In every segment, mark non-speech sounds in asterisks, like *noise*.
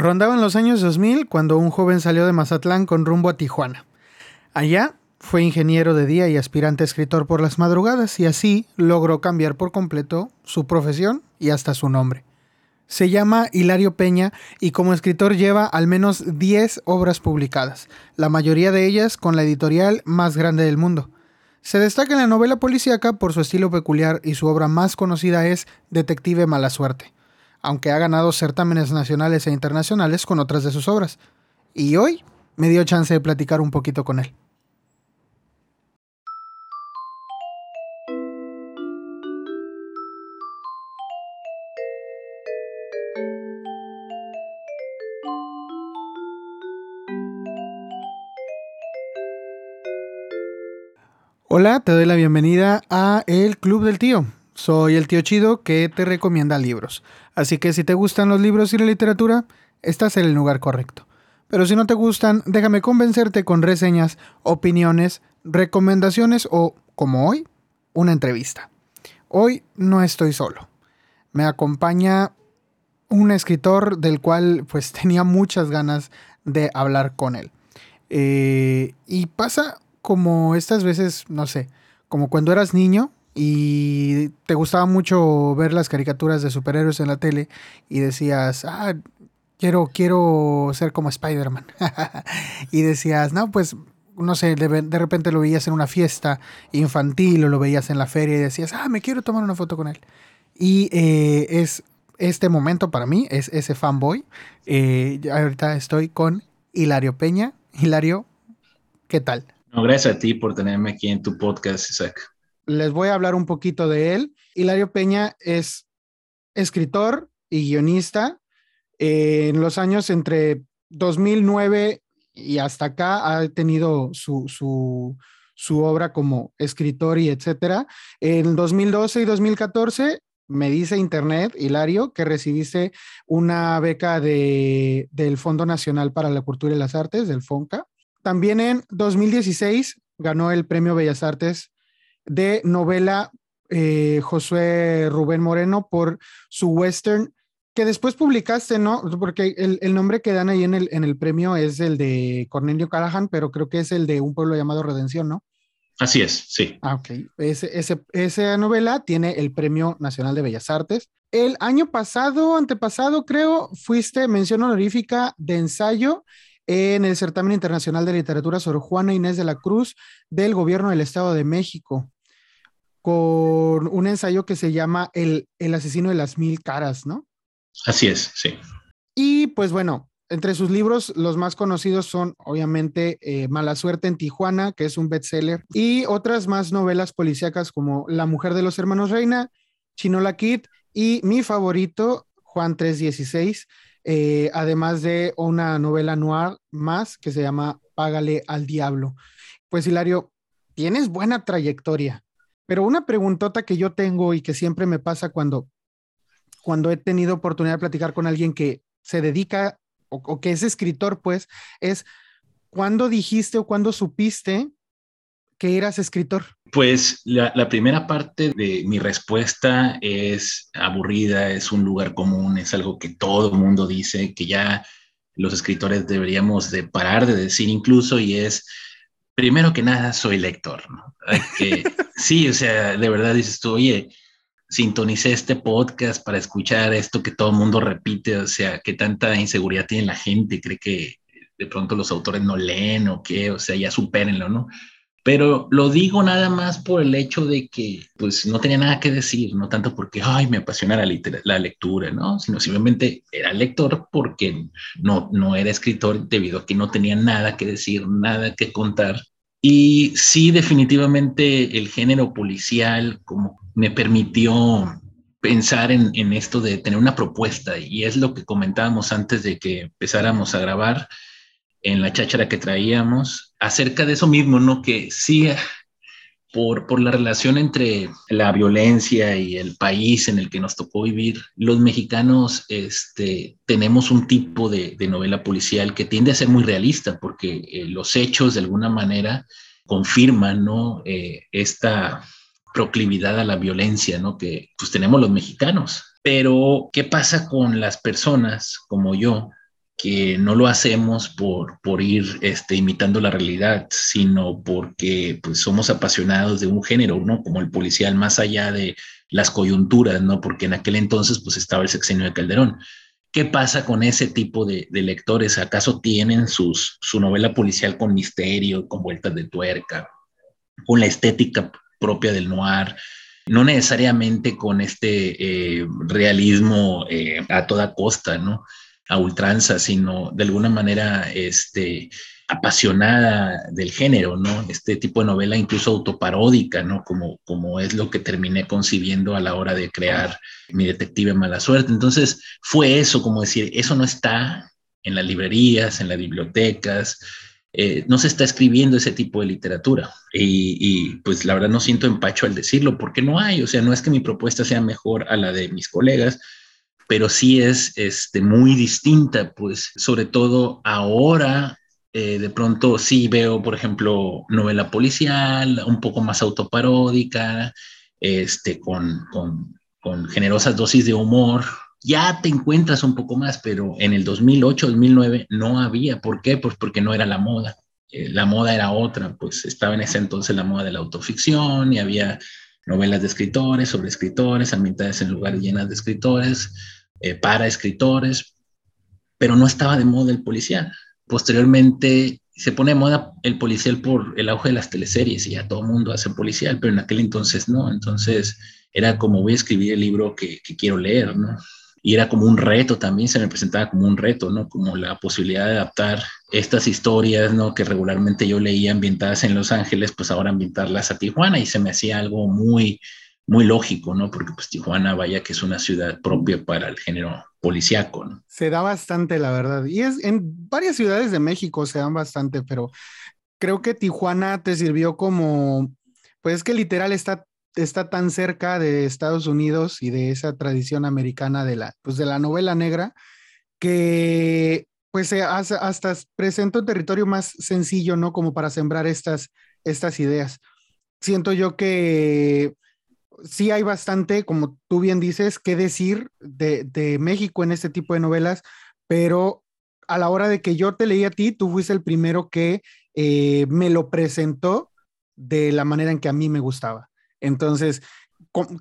Rondaban los años 2000 cuando un joven salió de Mazatlán con rumbo a Tijuana. Allá fue ingeniero de día y aspirante escritor por las madrugadas y así logró cambiar por completo su profesión y hasta su nombre. Se llama Hilario Peña y como escritor lleva al menos 10 obras publicadas, la mayoría de ellas con la editorial más grande del mundo. Se destaca en la novela policíaca por su estilo peculiar y su obra más conocida es Detective Mala Suerte, aunque ha ganado certámenes nacionales e internacionales con otras de sus obras. Y hoy me dio chance de platicar un poquito con él. Hola, te doy la bienvenida a El Club del Tío. Soy el tío chido que te recomienda libros. Así que si te gustan los libros y la literatura, estás en el lugar correcto. Pero si no te gustan, déjame convencerte con reseñas, opiniones, recomendaciones o, como hoy, una entrevista. Hoy no estoy solo. Me acompaña un escritor del cual pues *laughs* tenía muchas ganas de hablar con él. Eh, y pasa como estas veces, no sé, como cuando eras niño y te gustaba mucho ver las caricaturas de superhéroes en la tele y decías, ah, quiero, quiero ser como Spider-Man. *laughs* y decías, no, pues, no sé, de, repente lo veías en una fiesta infantil o lo veías en la feria y decías, ah, me quiero tomar una foto con él. Y eh, es este momento para mí, es ese fanboy. Eh, ahorita estoy con Hilario Peña. Hilario, ¿qué tal? No, gracias a ti por tenerme aquí en tu podcast, Isaac. Les voy a hablar un poquito de él. Hilario Peña es escritor y guionista. en los años entre 2009 y hasta acá ha tenido su, su, obra como escritor y etcétera. En 2012 y 2014 me dice Internet, Hilario, que recibiste una beca de, del Fondo Nacional para la Cultura y las Artes, del FONCA. También en 2016 ganó el Premio Bellas Artes de novela eh, Josué Rubén Moreno por su western, que después publicaste, ¿no? Porque el, nombre que dan ahí en el, en el premio es el de Cornelio Callahan, pero creo que es el de un pueblo llamado Redención, ¿no? Así es, sí. Ah, ok. esa novela tiene el Premio Nacional de Bellas Artes. El año pasado, antepasado, creo, fuiste mención honorífica de ensayo en el Certamen Internacional de Literatura sobre Juana Inés de la Cruz del Gobierno del Estado de México, con un ensayo que se llama El, el asesino de las mil caras, ¿no? Así es, sí. Y pues bueno, entre sus libros, los más conocidos son obviamente eh, Mala Suerte en Tijuana, que es un bestseller, y otras más novelas policíacas como La Mujer de los Hermanos Reina, Chinola Kid y mi favorito, Juan 316, eh, además de una novela noir más que se llama Págale al Diablo. Pues Hilario, tienes buena trayectoria, pero una preguntota que yo tengo y que siempre me pasa cuando, cuando he tenido oportunidad de platicar con alguien que se dedica o, que es escritor, pues, es, ¿cuándo dijiste o cuándo supiste que eras escritor? Pues la, primera parte de mi respuesta es aburrida, es un lugar común, es algo que todo el mundo dice, que ya los escritores deberíamos de parar de decir incluso, y es, primero que nada, soy lector. Que, *laughs* sí, o sea, de verdad dices tú, oye, sintonicé este podcast para escuchar esto que todo el mundo repite, o sea, que tanta inseguridad tiene la gente, cree que de pronto los autores no leen o qué, o sea, ya supérenlo, ¿no? Pero lo digo nada más por el hecho de que pues no tenía nada que decir, no tanto porque, ay, me apasiona la, la lectura, ¿no? Sino simplemente era lector porque no, no era escritor debido a que no tenía nada que decir, nada que contar. Y sí, definitivamente el género policial como me permitió pensar en, en esto de tener una propuesta y es lo que comentábamos antes de que empezáramos a grabar en la cháchara que traíamos acerca de eso mismo, ¿no? Que sí, por, por la relación entre la violencia y el país en el que nos tocó vivir, los mexicanos este, tenemos un tipo de, novela policial que tiende a ser muy realista porque eh, los hechos de alguna manera confirman, ¿no? Eh, esta proclividad a la violencia, ¿no? Que pues tenemos los mexicanos. Pero, ¿qué pasa con las personas como yo que no lo hacemos por, por ir este, imitando la realidad, sino porque pues, somos apasionados de un género, ¿no? Como el policial, más allá de las coyunturas, ¿no? Porque en aquel entonces pues estaba el sexenio de Calderón. ¿Qué pasa con ese tipo de, lectores? ¿Acaso tienen sus, su novela policial con misterio, con vueltas de tuerca, con la estética propia del noir? No necesariamente con este eh, realismo eh, a toda costa, ¿no? A ultranza, sino de alguna manera este, apasionada del género, ¿no? Este tipo de novela incluso autoparódica, ¿no? Como, como es lo que terminé concibiendo a la hora de crear mi detective mala suerte. Entonces fue eso, como decir, eso no está en las librerías, en las bibliotecas, eh, no se está escribiendo ese tipo de literatura. Y, y, pues la verdad no siento empacho al decirlo, porque no hay, o sea, no es que mi propuesta sea mejor a la de mis colegas, pero sí es este, muy distinta, pues sobre todo ahora, eh, de pronto sí veo, por ejemplo, novela policial, un poco más autoparódica, este, con, con, con generosas dosis de humor, ya te encuentras un poco más, pero en el 2008, 2009 no había. ¿Por qué? Pues porque no era la moda. Eh, la moda era otra, pues estaba en ese entonces la moda de la autoficción y había novelas de escritores sobre escritores, ambientadas en lugares llenas de escritores. Eh, para escritores, pero no estaba de moda el policial. Posteriormente se pone de moda el policial por el auge de las teleseries y ya todo el mundo hace policial, pero en aquel entonces no. Entonces era como voy a escribir el libro que, que quiero leer, ¿no? y era como un reto también, se me presentaba como un reto, ¿no? Como la posibilidad de adaptar estas historias, ¿no? Que regularmente yo leía ambientadas en Los Ángeles, pues ahora ambientarlas a Tijuana y se me hacía algo muy, muy lógico, ¿no? Porque pues Tijuana, vaya que es una ciudad propia para el género policiaco, ¿no? Se da bastante, la verdad. Y es en varias ciudades de México se dan bastante, pero creo que Tijuana te sirvió como, pues es que literal está, está tan cerca de Estados Unidos y de esa tradición americana de la, pues de la novela negra, que pues hasta presenta un territorio más sencillo, ¿no? Como para sembrar estas, estas ideas. Siento yo que sí hay bastante, como tú bien dices, que decir de, México en este tipo de novelas, pero a la hora de que yo te leí a ti, tú fuiste el primero que eh, me lo presentó de la manera en que a mí me gustaba. Entonces,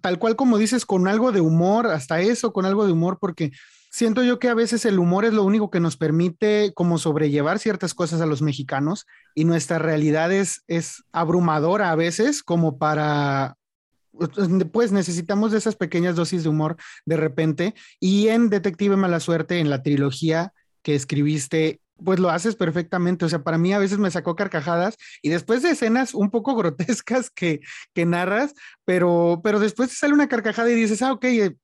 tal cual como dices, con algo de humor, hasta eso, con algo de humor, porque siento yo que a veces el humor es lo único que nos permite como sobrellevar ciertas cosas a los mexicanos y nuestra realidad es, es abrumadora a veces como para pues necesitamos de esas pequeñas dosis de humor de repente. Y en Detective Mala Suerte, en la trilogía que escribiste, pues lo haces perfectamente. O sea, para mí a veces me sacó carcajadas y después de escenas un poco *laughs* grotescas que, que narras, pero, pero después te sale una carcajada y dices, ah, ok, eh,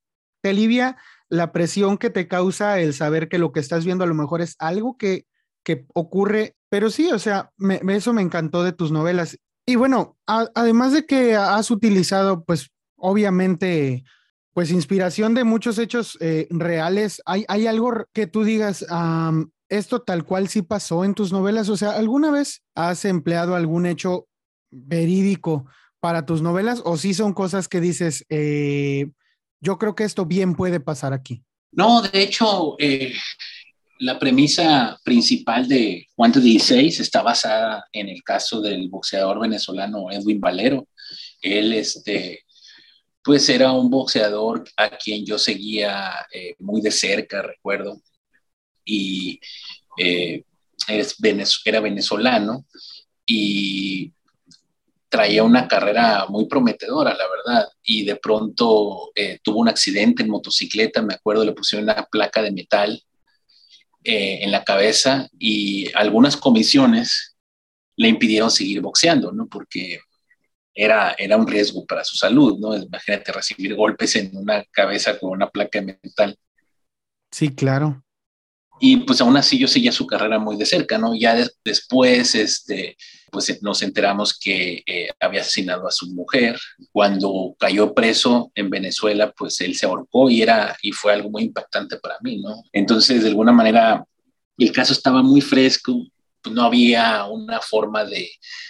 te alivia la presión que te causa el saber que lo que estás viendo a lo mejor es algo que, que ocurre. Pero sí, o sea, eso me encantó de tus novelas. Y bueno, además de que has utilizado, pues obviamente, pues inspiración de muchos hechos eh, reales, ¿hay, ¿hay, algo que tú digas, esto tal cual sí pasó en tus novelas? O sea, ¿alguna vez has empleado algún hecho verídico para tus novelas o sí son cosas que dices, eh, yo creo que esto bien puede pasar aquí? No, de hecho, eh, la premisa principal de Juan 16 está basada en el caso del boxeador venezolano Edwin Valero. Él, este, pues era un boxeador a quien yo seguía eh, muy de cerca, recuerdo, y eh, era venezolano y traía una carrera muy prometedora, la verdad, y de pronto eh, tuvo un accidente en motocicleta, me acuerdo, le pusieron una placa de metal eh, en la cabeza y algunas comisiones le impidieron seguir boxeando, ¿no? Porque era, era un riesgo para su salud, ¿no? Imagínate recibir golpes en una cabeza con una placa de metal. Sí, claro. Y pues aún así yo seguía su carrera muy de cerca, ¿no? Ya después, este, pues nos enteramos que eh, había asesinado a su mujer. Cuando cayó preso en Venezuela, pues él se ahorcó y, era, y fue algo muy impactante para mí, ¿no? Entonces, de alguna manera, el caso estaba muy fresco pues, no había una forma de,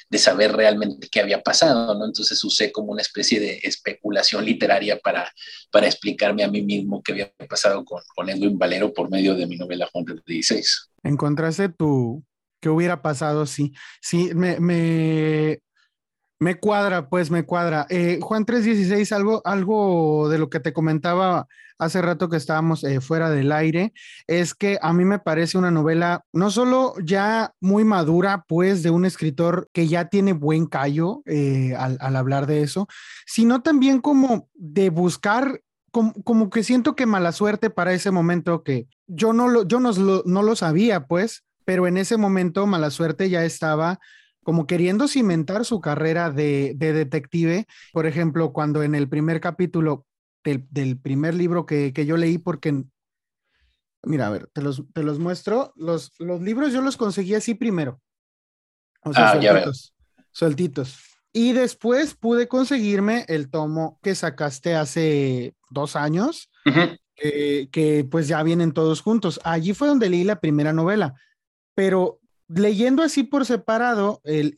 de, saber realmente qué había pasado, ¿no? Entonces usé como una especie de especulación literaria para, para explicarme a mí mismo qué había pasado con, con Edwin Valero por medio de mi novela Juan 16. Encontraste tu, qué hubiera pasado sí. Sí, me, me, me cuadra, pues me cuadra. Eh, Juan 3.16, algo, algo de lo que te comentaba hace rato que estábamos eh, fuera del aire, es que a mí me parece una novela no solo ya muy madura, pues de un escritor que ya tiene buen callo eh, al, hablar de eso, sino también como de buscar como, que siento que mala suerte para ese momento que yo no lo, yo no no lo sabía, pues, pero en ese momento mala suerte ya estaba como queriendo cimentar su carrera de, detective. Por ejemplo, cuando en el primer capítulo del, primer libro que, yo leí, porque, mira, a ver, te los, te los muestro. Los, los libros yo los conseguí así primero. O sea, ah, sueltitos, sueltitos. Y después pude conseguirme el tomo que sacaste hace dos años, que, que pues ya vienen todos juntos. Allí fue donde leí la primera novela, pero leyendo así por separado el,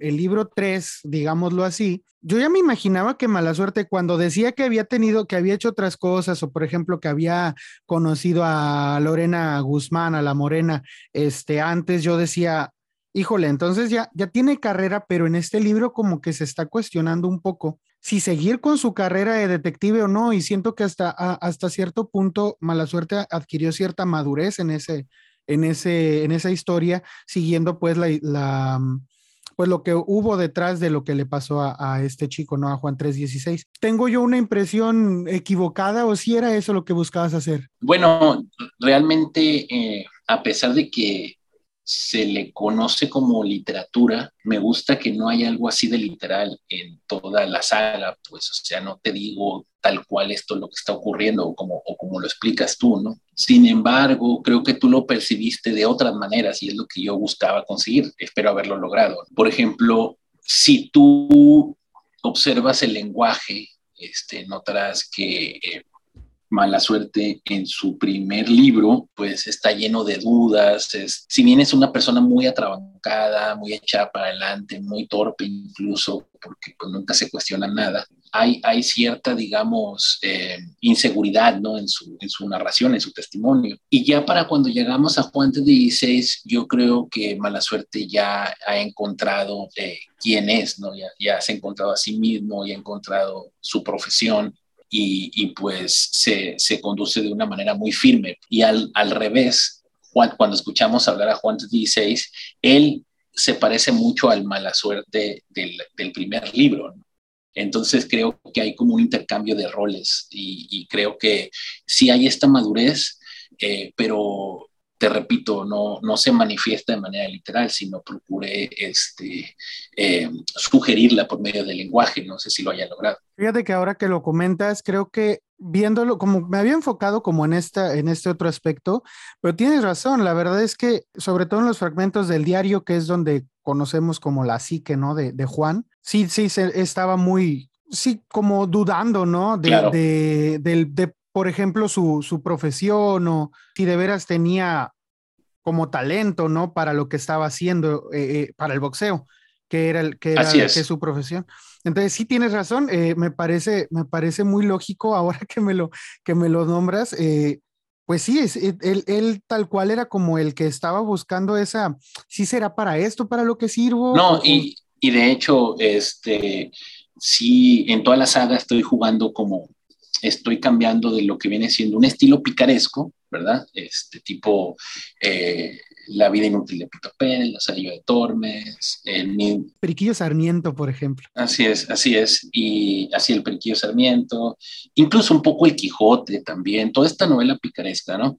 libro 3, digámoslo así, yo ya me imaginaba que mala suerte cuando decía que había tenido, que había hecho otras cosas, o por ejemplo que había conocido a Lorena Guzmán, a la Morena, este, antes yo decía, híjole, entonces ya, ya tiene carrera, pero en este libro como que se está cuestionando un poco si seguir con su carrera de detective o no, y siento que hasta, hasta cierto punto mala suerte adquirió cierta madurez en ese, en, ese, en esa historia, siguiendo pues la, pues lo que hubo detrás de lo que le pasó a, este chico, ¿no? A Juan 316. ¿Tengo yo una impresión equivocada o si era eso lo que buscabas hacer? Bueno, realmente, eh, a pesar de que se le conoce como literatura, me gusta que no haya algo así de literal en toda la saga, pues, o sea, no te digo tal cual esto es lo que está ocurriendo o como, o como lo explicas tú, ¿no? Sin embargo, creo que tú lo percibiste de otras maneras y es lo que yo buscaba conseguir, espero haberlo logrado. Por ejemplo, si tú observas el lenguaje, este, notarás que eh, mala suerte en su primer libro, pues está lleno de dudas. Si bien es una persona muy atrabancada, muy echada para adelante, muy torpe incluso, porque pues nunca se cuestiona nada, hay, hay cierta, digamos, eh, inseguridad ¿no? en, su, en su narración, en su testimonio. Y ya para cuando llegamos a Juan de 16, yo creo que mala suerte ya ha encontrado eh, quién es, ¿no? Ya, ya se ha encontrado a sí mismo, ya ha encontrado su profesión y, pues se, se, conduce de una manera muy firme. Y al, al revés, cuando escuchamos hablar a Juan 16, él se parece mucho al mala suerte del, del primer libro. Entonces creo que hay como un intercambio de roles y, y creo que sí hay esta madurez, eh, pero te repito, no, no se manifiesta de manera literal, sino procure este, eh, sugerirla por medio del lenguaje. No sé si lo haya logrado. Fíjate que ahora que lo comentas, creo que viéndolo, como me había enfocado como en, esta, en este otro aspecto, pero tienes razón, la verdad es que sobre todo en los fragmentos del diario, que es donde conocemos como la psique, ¿no? De, de Juan, sí, sí, se, estaba muy, sí, como dudando, ¿no? De, de, de, por ejemplo, su, su, profesión o si de veras tenía como talento, ¿no? Para lo que estaba haciendo, eh, eh, para el boxeo, que era, el, que era que su profesión. Entonces, sí tienes razón, eh, me, parece, me parece muy lógico ahora que me lo, que me lo nombras. pues sí, es, él, él, tal cual era como el que estaba buscando esa, sí será para esto, para lo que sirvo. No, y, y de hecho, este, sí, en toda la saga estoy jugando como estoy cambiando de lo que viene siendo un estilo picaresco, ¿verdad? Este tipo eh, La vida inútil de Pito Pérez, La salida de Tormes, el Periquillo Sarmiento, por ejemplo. Así es, así es, y así el Periquillo Sarmiento, incluso un poco el Quijote también, toda esta novela picaresca, ¿no?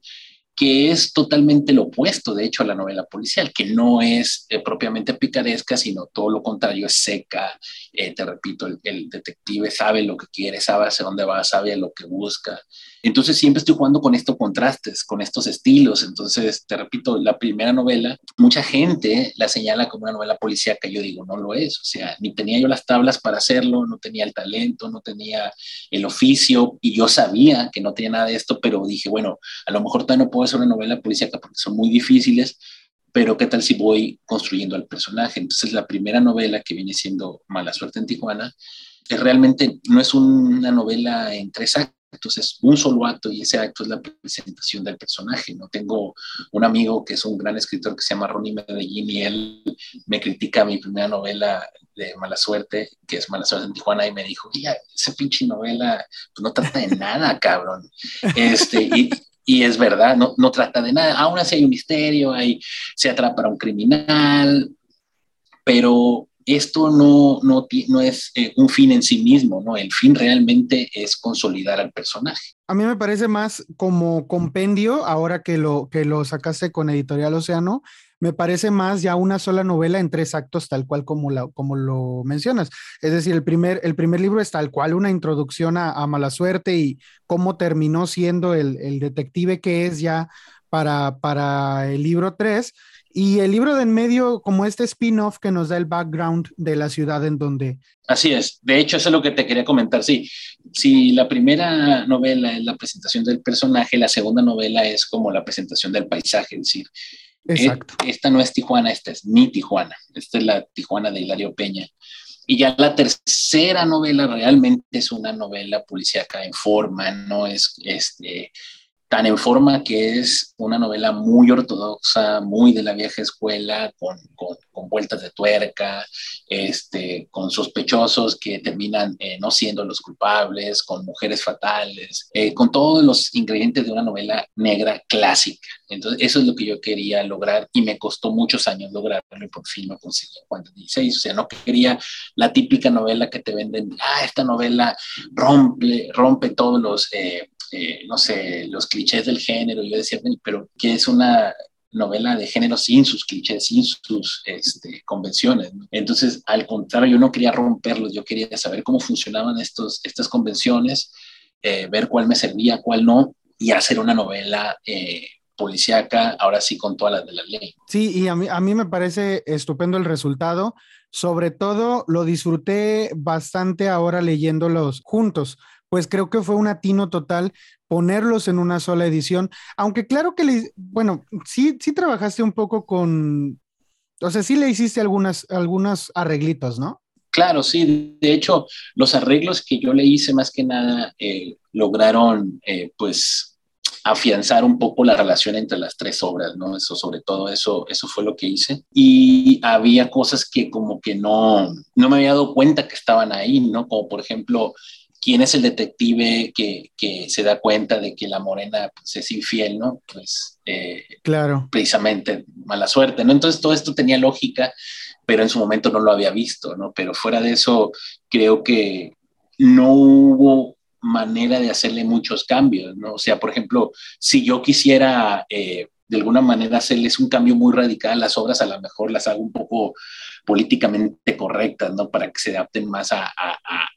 Que es totalmente lo opuesto, de hecho, a la novela policial, que no es eh, propiamente picaresca, sino todo lo contrario, es seca. Eh, te repito, el, detective sabe lo que quiere, sabe hacia dónde va, sabe lo que busca. Entonces siempre estoy jugando con estos contrastes, con estos estilos. Entonces, te repito, la primera novela, mucha gente la señala como una novela policíaca, yo digo, no lo es. O sea, ni tenía yo las tablas para hacerlo, no tenía el talento, no tenía el oficio, y yo sabía que no tenía nada de esto, pero dije, bueno, a lo mejor todavía no puedo hacer una novela policíaca porque son muy difíciles, pero ¿qué tal si voy construyendo al personaje? Entonces la primera novela que viene siendo Mala Suerte en Tijuana, que realmente no es una novela en tres actos, es un solo acto y ese acto es la presentación del personaje. ¿no? Tengo un amigo que es un gran escritor que se llama Ronnie Medellín y él me critica mi primera novela de Mala Suerte, que es Mala Suerte en Tijuana, y me dijo, ya, esa pinche novela pues, no trata de nada, cabrón. Este, y, y es verdad, no, no trata de nada. Aún así hay un misterio, hay, se atrapa a un criminal, pero esto no, no, no es eh, un fin en sí mismo, ¿no? El fin realmente es consolidar al personaje. A mí me parece más como compendio, ahora que lo, que lo sacaste con Editorial Océano, me parece más ya una sola novela en tres actos, tal cual como, la, como lo mencionas. Es decir, el primer, el primer libro es tal cual una introducción a, Mala Suerte y cómo terminó siendo el, detective que es ya para, para el libro 3. Y el libro de en medio, como este spin-off que nos da el background de la ciudad en donde... Así es. De hecho, eso es lo que te quería comentar. Sí, si la primera novela es la presentación del personaje, la segunda novela es como la presentación del paisaje. Es decir, Exacto. esta no es Tijuana, esta es mi Tijuana. Esta es la Tijuana de Hilario Peña. Y ya la tercera novela realmente es una novela policíaca en forma, no es este, tan en forma que es una novela muy ortodoxa, muy de la vieja escuela, con, con, vueltas de tuerca, este, con sospechosos que terminan eh, no siendo los culpables, con mujeres fatales, eh, con todos los ingredientes de una novela negra clásica. Entonces, eso es lo que yo quería lograr y me costó muchos años lograrlo y por fin lo conseguí cuando 16. O sea, no quería la típica novela que te venden, ah, esta novela rompe, rompe todos los... Eh, eh, no sé, los clichés del género. Yo decía, pero que es una novela de género sin sus clichés, sin sus este, convenciones. Entonces, al contrario, yo no quería romperlos, yo quería saber cómo funcionaban estos, estas convenciones, eh, ver cuál me servía, cuál no, y hacer una novela eh, policíaca, ahora sí con todas las de la ley. Sí, y a mí, a mí me parece estupendo el resultado. Sobre todo, lo disfruté bastante ahora leyéndolos juntos, pues creo que fue un atino total ponerlos en una sola edición, aunque claro que, le, bueno, sí, sí trabajaste un poco con, o sea, sí le hiciste algunas, algunos arreglitos, ¿no? Claro, sí. De hecho, los arreglos que yo le hice más que nada eh, lograron, eh, pues, afianzar un poco la relación entre las tres obras, ¿no? Eso, sobre todo, eso, eso fue lo que hice. Y había cosas que como que no, no me había dado cuenta que estaban ahí, ¿no? Como por ejemplo, quién es el detective que, que, se da cuenta de que la morena pues, es infiel, ¿no? Pues eh, claro. precisamente mala suerte, ¿no? Entonces todo esto tenía lógica, pero en su momento no lo había visto, ¿no? Pero fuera de eso, creo que no hubo manera de hacerle muchos cambios, ¿no? O sea, por ejemplo, si yo quisiera eh, de alguna manera hacerles un cambio muy radical, las obras a lo mejor las hago un poco políticamente correctas, ¿no? Para que se adapten más a, a,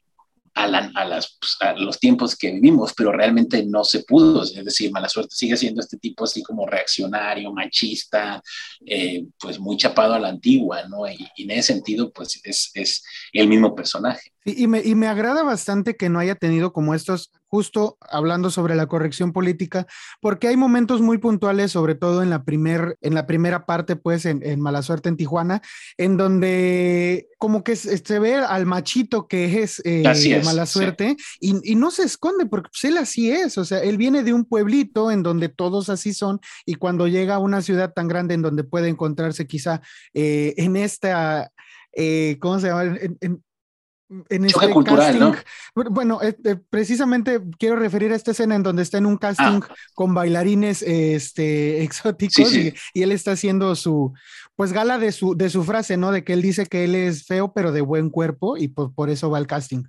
las, pues, a, los tiempos que vivimos, pero realmente no se pudo. Es decir, mala suerte sigue siendo este tipo así como reaccionario, machista, eh, pues muy chapado a la antigua, ¿no? Y, y en ese sentido, pues es, es el mismo personaje. Y, me, y me agrada bastante que no haya tenido como estos, justo hablando sobre la corrección política, porque hay momentos muy puntuales, sobre todo en la, primer, en la primera parte, pues en, en Mala Suerte en Tijuana, en donde como que se, ve al machito que es, eh, Mala Suerte y, y, no se esconde, porque pues, él así es, o sea, él viene de un pueblito en donde todos así son y cuando llega a una ciudad tan grande en donde puede encontrarse quizá eh, en esta... Eh, ¿cómo se llama? En, en este cultural, ¿no? Bueno, este, precisamente quiero referir a esta escena en donde está en un casting ah. con bailarines este, *laughs* exóticos Y, él está haciendo su, pues gala de su, de su frase, ¿no? De que él dice que él es feo, pero de buen cuerpo y por, por eso va al casting.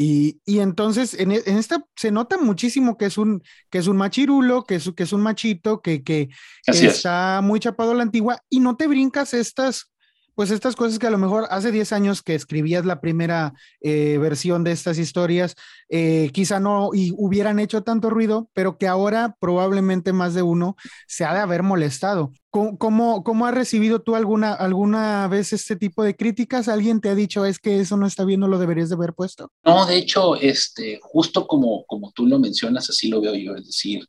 Y, y entonces en, en, esta se nota muchísimo que es un, que es un machirulo, que es, que es un machito, que, que, está muy chapado a la antigua y no te brincas estas pues estas cosas que a lo mejor hace 10 años que escribías la primera eh, versión de estas historias, eh, quizá no y hubieran hecho tanto ruido, pero que ahora probablemente más de uno se ha de haber molestado. ¿Cómo, cómo, has recibido tú alguna, alguna vez este tipo de críticas? ¿Alguien te ha dicho es que eso no está bien, no lo deberías de haber puesto? No, de hecho, este, justo como, como tú lo mencionas, así lo veo yo, es decir,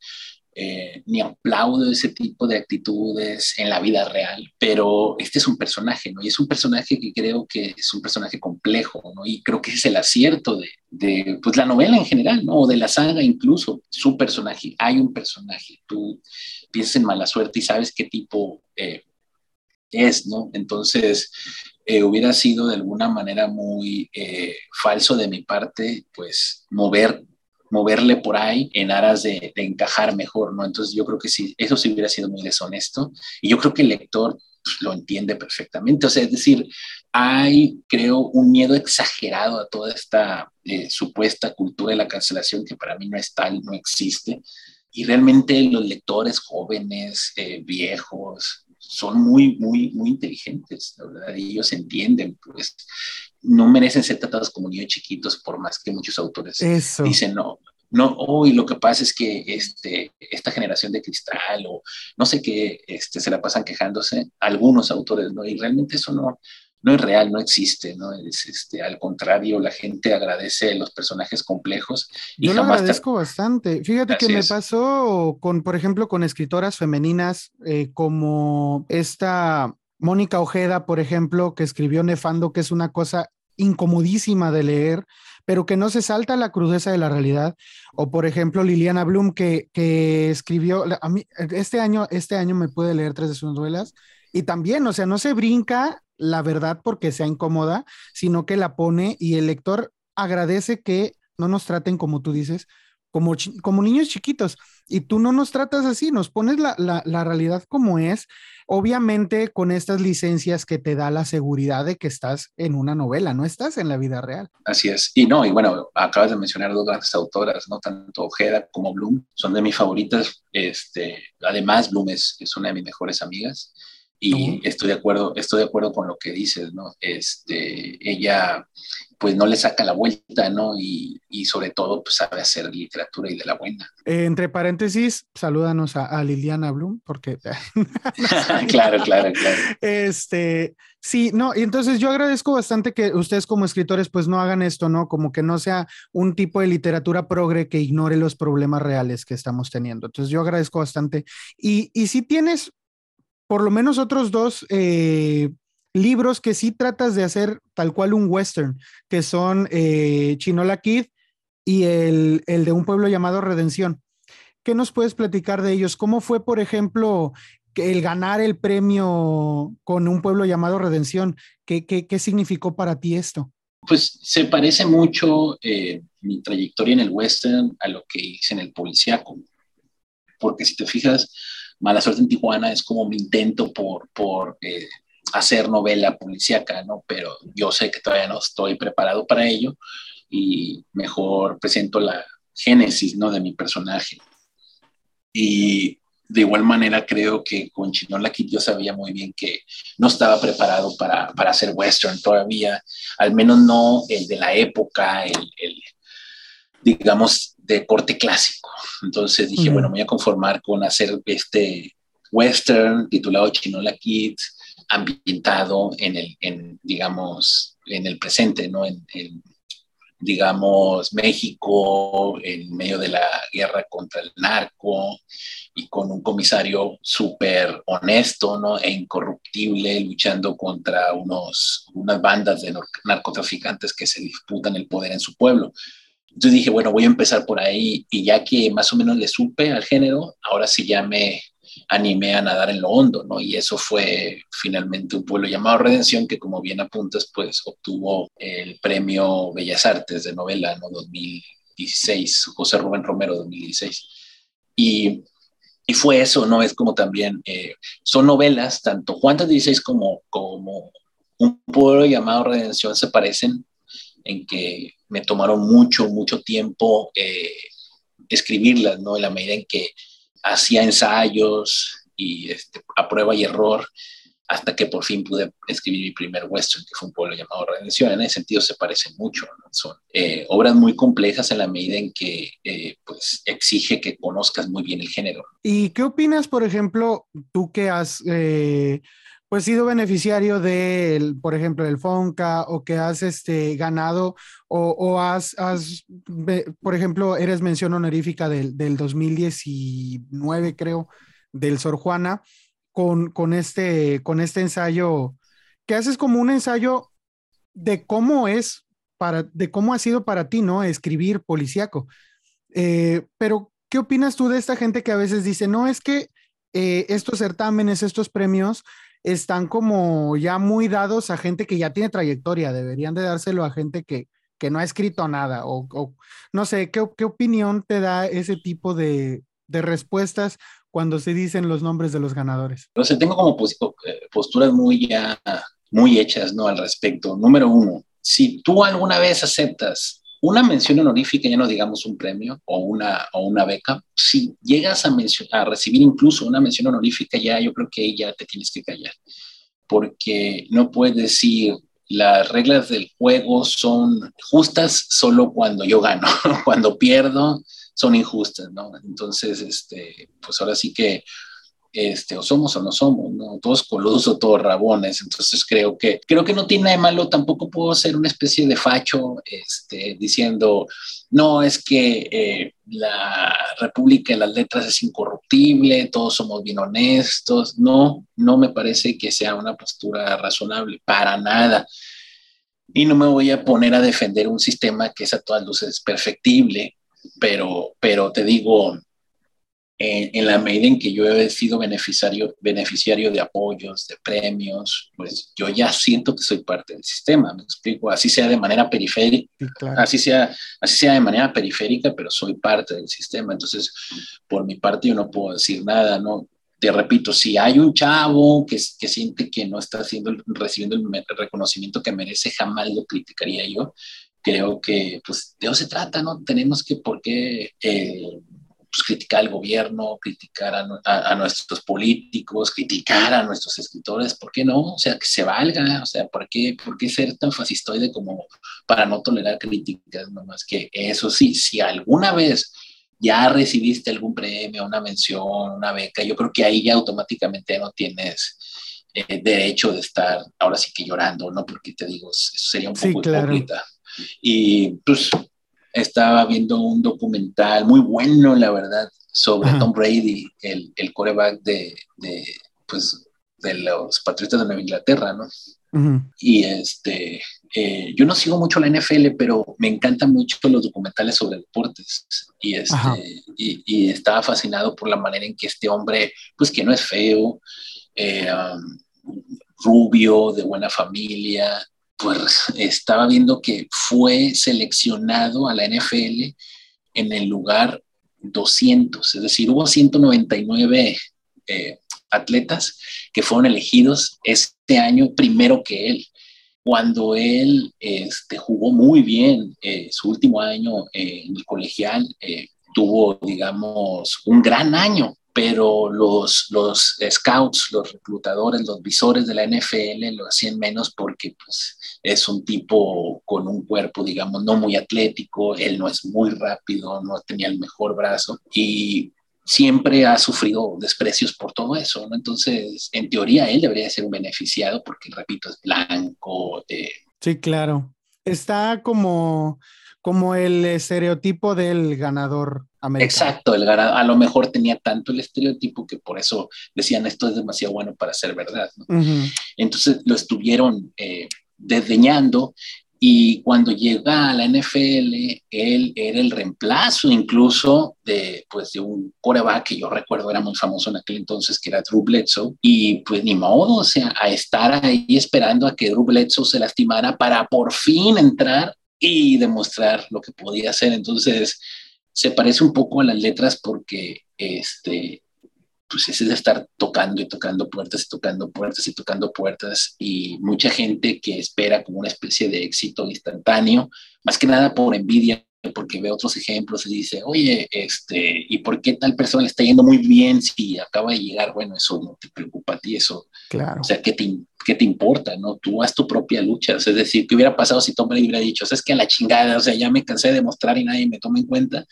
eh, ni aplaudo ese tipo de actitudes en la vida real, pero este es un personaje, ¿no? Y es un personaje que creo que es un personaje complejo, ¿no? Y creo que es el acierto de, de pues, la novela en general, ¿no? O de la saga incluso, su personaje. Hay un personaje, tú piensas en mala suerte y sabes qué tipo eh, es, ¿no? Entonces, eh, hubiera sido de alguna manera muy falso de mi parte, pues, mover moverle por ahí en aras de, encajar mejor, ¿no? Entonces yo creo que sí, eso sí hubiera sido muy deshonesto. Y yo creo que el lector pues, lo entiende perfectamente, o sea, es decir, hay, creo, un miedo exagerado a toda esta eh, supuesta cultura de la cancelación que para mí no es tal, no existe, y realmente los lectores jóvenes, eh, viejos, son muy, muy, muy inteligentes, ¿verdad? Y ellos entienden, pues, no merecen ser tratados como niños chiquitos, por más que muchos autores dicen, no, no, hoy lo que pasa es que este, esta generación de cristal o no sé qué, este, se la pasan quejándose, algunos autores, ¿no? Y realmente eso no, no es real, no existe, ¿no? Es, este, al contrario, la gente agradece los personajes complejos. Y Yo lo agradezco bastante. Fíjate que me pasó con, por ejemplo, con escritoras femeninas eh, como esta Mónica Ojeda, por ejemplo, que escribió Nefando, que es una cosa incomodísima de leer, pero que no se salta la crudeza de la realidad. O por ejemplo, Liliana Bloom, que, que escribió, a mí, este año, este año me pude leer tres de sus novelas y también, o sea, no se brinca la verdad porque sea incómoda, sino que la pone y el lector agradece que no nos traten como tú dices, como, como niños chiquitos. Y tú no nos tratas así, nos pones la, la, la, realidad como es, obviamente con estas licencias que te da la seguridad de que estás en una novela, no estás en la vida real. Así es. Y no, y bueno, acabas de mencionar dos grandes autoras, ¿no? Tanto Ojeda como Bloom, son de mis favoritas. Este, además, Bloom es, es una de mis mejores amigas y estoy de acuerdo, estoy de acuerdo con lo que dices, ¿no? Este, ella pues no le saca la vuelta, ¿no? Y, y sobre todo pues sabe hacer literatura y de la buena. entre paréntesis, salúdanos a, Liliana Bloom, porque... *laughs* *laughs* claro, claro, claro. Este, sí, no, y entonces yo agradezco bastante que ustedes como escritores pues no hagan esto, ¿no? Como que no sea un tipo de literatura progre que ignore los problemas reales que estamos teniendo. Entonces yo agradezco bastante. Y, y si tienes por lo menos otros dos eh, libros que sí tratas de hacer tal cual un western, que son eh, Chinola Kid y el, de un pueblo llamado Redención. ¿Qué nos puedes platicar de ellos? ¿Cómo fue, por ejemplo, el ganar el premio con un pueblo llamado Redención? ¿Qué, qué, significó para ti esto? Pues se parece mucho eh, mi trayectoria en el western a lo que hice en el policíaco, porque si te fijas, Mala Suerte en Tijuana es como mi intento por, por eh, hacer novela policíaca, ¿no? Pero yo sé que todavía no estoy preparado para ello y mejor presento la génesis, ¿no? De mi personaje. Y de igual manera creo que con Chinola Kid yo sabía muy bien que no estaba preparado para, para hacer western todavía, al menos no el de la época, el, digamos, de corte clásico. Entonces dije, bueno, me voy a conformar con hacer este western titulado Chinola Kids, ambientado en el, en, digamos, en el presente, ¿no? En, digamos, México, en medio de la guerra contra el narco y con un comisario súper honesto, ¿no? E incorruptible, luchando contra unos, unas bandas de narcotraficantes que se disputan el poder en su pueblo. Entonces dije, bueno, voy a empezar por ahí y ya que más o menos le supe al género, ahora sí ya me animé a nadar en lo hondo, ¿no? Y eso fue finalmente un pueblo llamado Redención que como bien apuntas, pues obtuvo el premio Bellas Artes de novela, ¿no? 2016, José Rubén Romero 2016. Y, y fue eso, ¿no? Es como también, eh, son novelas, tanto Juan 16 como, como un pueblo llamado Redención se parecen en que me tomaron mucho, mucho tiempo eh, escribirlas, ¿no? En la medida en que hacía ensayos y este, a prueba y error, hasta que por fin pude escribir mi primer western, que fue un pueblo llamado Redención. En ese sentido se parecen mucho, son eh, obras muy complejas en la medida en que eh, pues, exige que conozcas muy bien el género. ¿Y qué opinas, por ejemplo, tú que has pues sido beneficiario de, por ejemplo, el FONCA o que has este, ganado o, has, por ejemplo, eres mención honorífica del, del 2019, creo, del Sor Juana, con, con, este, con este ensayo, que haces como un ensayo de cómo es, para, de cómo ha sido para ti, ¿no? Escribir policíaco. Eh, pero, ¿qué opinas tú de esta gente que a veces dice, no, es que eh, estos certámenes, estos premios, están como ya muy dados a gente que ya tiene trayectoria, deberían de dárselo a gente que, que no ha escrito nada o, no sé, ¿qué, ¿qué, opinión te da ese tipo de, de, respuestas cuando se dicen los nombres de los ganadores? No sé, tengo como eh, posturas muy ya, muy hechas, ¿no? Al respecto. Número uno, si tú alguna vez aceptas una mención honorífica, ya no digamos un premio o una, o una beca, si llegas a, a recibir incluso una mención honorífica, ya yo creo que ya te tienes que callar, porque no puedes decir las reglas del juego son justas solo cuando yo gano, *laughs* cuando pierdo son injustas, ¿no? Entonces, este, pues ahora sí que este, o somos o no somos, ¿no? Todos coludos o todos rabones. Entonces creo que, creo que no tiene nada de malo, tampoco puedo ser una especie de facho este, diciendo, no, es que eh, la República de las Letras es incorruptible, todos somos bien honestos. No, no me parece que sea una postura razonable, para nada. Y no me voy a poner a defender un sistema que es a todas luces perfectible, pero, pero te digo, en, la medida en que yo he sido beneficiario, beneficiario de apoyos, de premios, pues yo ya siento que soy parte del sistema, me explico, así sea de manera periférica, así, sea, así sea de manera periférica, pero soy parte del sistema, entonces por mi parte yo no puedo decir nada, ¿no? Te repito, si hay un chavo que, que siente que no está haciendo, recibiendo el reconocimiento que merece, jamás lo criticaría yo. Creo que, pues, de eso se trata, ¿no? Tenemos que, ¿por qué eh, pues, criticar al gobierno, criticar a, nuestros políticos, criticar a nuestros escritores, ¿por qué no? O sea, que se valga, o sea, ¿por qué, por qué ser tan fascistoide como para no tolerar críticas? No más que eso sí, si alguna vez ya recibiste algún premio, una mención, una beca, yo creo que ahí ya automáticamente no tienes eh, derecho de estar ahora sí que llorando, ¿no? Porque te digo, eso sería un poco hipócrita. Y pues estaba viendo un documental muy bueno, la verdad, sobre Tom Brady, el, el coreback de, de, pues, de los Patriotas de Nueva Inglaterra, ¿no? Y este, eh, yo no sigo mucho la NFL, pero me encantan mucho los documentales sobre deportes. Y, este, y, y, estaba fascinado por la manera en que este hombre, pues que no es feo, eh, um, rubio, de buena familia, pues estaba viendo que fue seleccionado a la NFL en el lugar 200, es decir, hubo 199 eh, atletas que fueron elegidos este año primero que él. Cuando él este, jugó muy bien eh, su último año eh, en el colegial, tuvo, digamos, un gran año, pero los, los scouts, los reclutadores, los visores de la NFL lo hacían menos porque pues, es un tipo con un cuerpo, digamos, no muy atlético, él no es muy rápido, no tenía el mejor brazo y siempre ha sufrido desprecios por todo eso, ¿no? Entonces, en teoría, él debería ser un beneficiado porque, repito, es blanco. Eh. Sí, claro. Está como, como el estereotipo del ganador americano. Exacto, el ganador, a lo mejor tenía tanto el estereotipo que por eso decían esto es demasiado bueno para ser verdad. ¿no? Entonces lo estuvieron eh, desdeñando y cuando llega a la NFL, él era el reemplazo incluso de, pues, de un coreback que yo recuerdo era muy famoso en aquel entonces, que era Drew Bledsoe. Y pues ni modo, o sea, a estar ahí esperando a que Drew Bledsoe se lastimara para por fin entrar y demostrar lo que podía hacer. Entonces, se parece un poco a las letras porque este, pues es estar tocando y tocando puertas y tocando puertas y tocando puertas y mucha gente que espera como una especie de éxito instantáneo, más que nada por envidia, porque ve otros ejemplos y dice, oye, este, ¿y por qué tal persona le está yendo muy bien si acaba de llegar? Bueno, eso no te preocupa a ti, eso. Claro. O sea, ¿qué te, qué te importa? ¿no? Tú haz tu propia lucha. es decir, ¿qué hubiera pasado si Tom Brady hubiera dicho, es que a la chingada, o sea, ya me cansé de mostrar y nadie me toma en cuenta?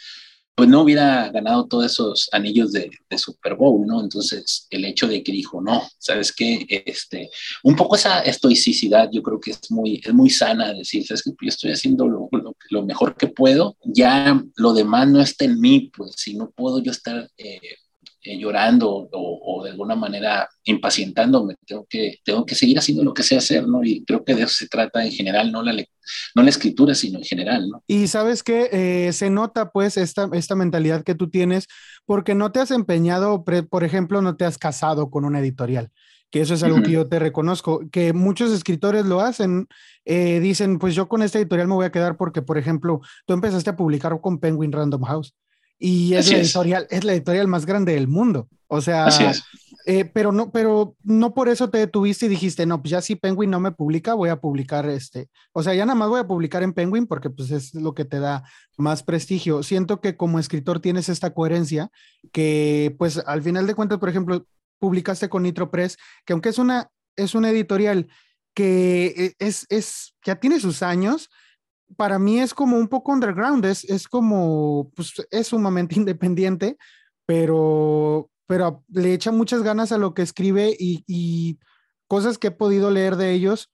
Pues no hubiera ganado todos esos anillos de, Super Bowl, ¿no? Entonces, el hecho de que dijo, no, ¿sabes qué? Este, un poco esa estoicidad yo creo que es muy, es muy sana, decir, ¿sabes qué? Yo estoy haciendo lo, lo, mejor que puedo, ya lo demás no está en mí, pues si no puedo yo estar... Eh, eh, llorando o, de alguna manera impacientándome, tengo que, tengo que seguir haciendo lo que sé hacer, ¿no? Y creo que de eso se trata en general, no la, no la escritura, sino en general, ¿no? Y sabes que eh, se nota pues esta, esta mentalidad que tú tienes porque no te has empeñado, por ejemplo, no te has casado con una editorial que eso es algo que yo te reconozco, que muchos escritores lo hacen, eh, dicen, pues yo con esta editorial me voy a quedar porque, por ejemplo, tú empezaste a publicar con Penguin Random House y es la editorial, es. la editorial más grande del mundo. O sea, eh, pero no, pero no por eso te detuviste y dijiste, no, pues ya si Penguin no me publica, voy a publicar este. O sea, ya nada más voy a publicar en Penguin porque pues es lo que te da más prestigio. Siento que como escritor tienes esta coherencia que pues al final de cuentas, por ejemplo, publicaste con Nitro Press, que aunque es una, es una editorial que eh, es, es, ya tiene sus años, para mí es como un poco underground, es, es como, pues es sumamente *laughs* independiente, pero, pero le echa muchas ganas a lo que escribe y, cosas que he podido leer de ellos